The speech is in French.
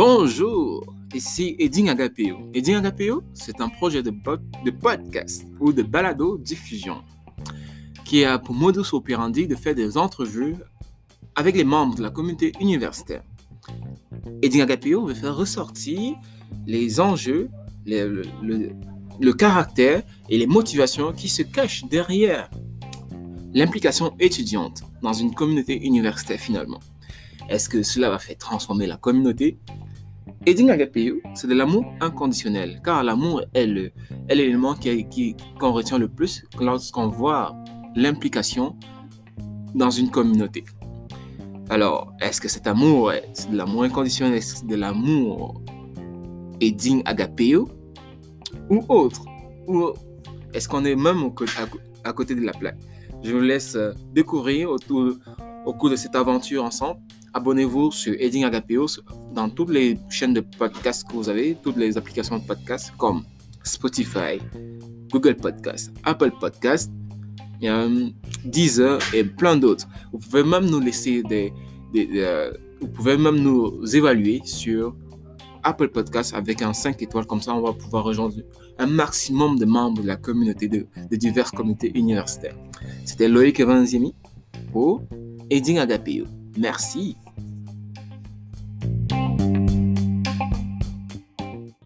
Bonjour, ici Eding Agapeo. Eding Agapeo, c'est un projet de, podcast ou de balado-diffusion qui a pour modus operandi de faire des entrevues avec les membres de la communauté universitaire. Eding Agapeo veut faire ressortir les enjeux, le caractère et les motivations qui se cachent derrière l'implication étudiante dans une communauté universitaire finalement. Est-ce que cela va faire transformer la communauté Aiding Agapeo, c'est de l'amour inconditionnel, car l'amour est l'élément qu'on qui, retient le plus lorsqu'on voit l'implication dans une communauté. Alors, est-ce que cet amour est de l'amour inconditionnel, est-ce de l'amour Aiding Agapeo ou autre? Ou est-ce qu'on est même à, côté de la plaque? Je vous laisse euh, découvrir autour, au cours de cette aventure ensemble. Abonnez-vous sur Eding Agapeo dans toutes les chaînes de podcasts que vous avez, toutes les applications de podcasts comme Spotify, Google Podcasts, Apple Podcasts, Deezer et plein d'autres. Vous pouvez même nous laisser des, euh, vous pouvez même nous évaluer sur Apple Podcasts avec un 5 étoiles. Comme ça, on va pouvoir rejoindre un maximum de membres de la communauté, de, diverses communautés universitaires. C'était Loïc Evanzimi pour Eding Agapeo. Merci.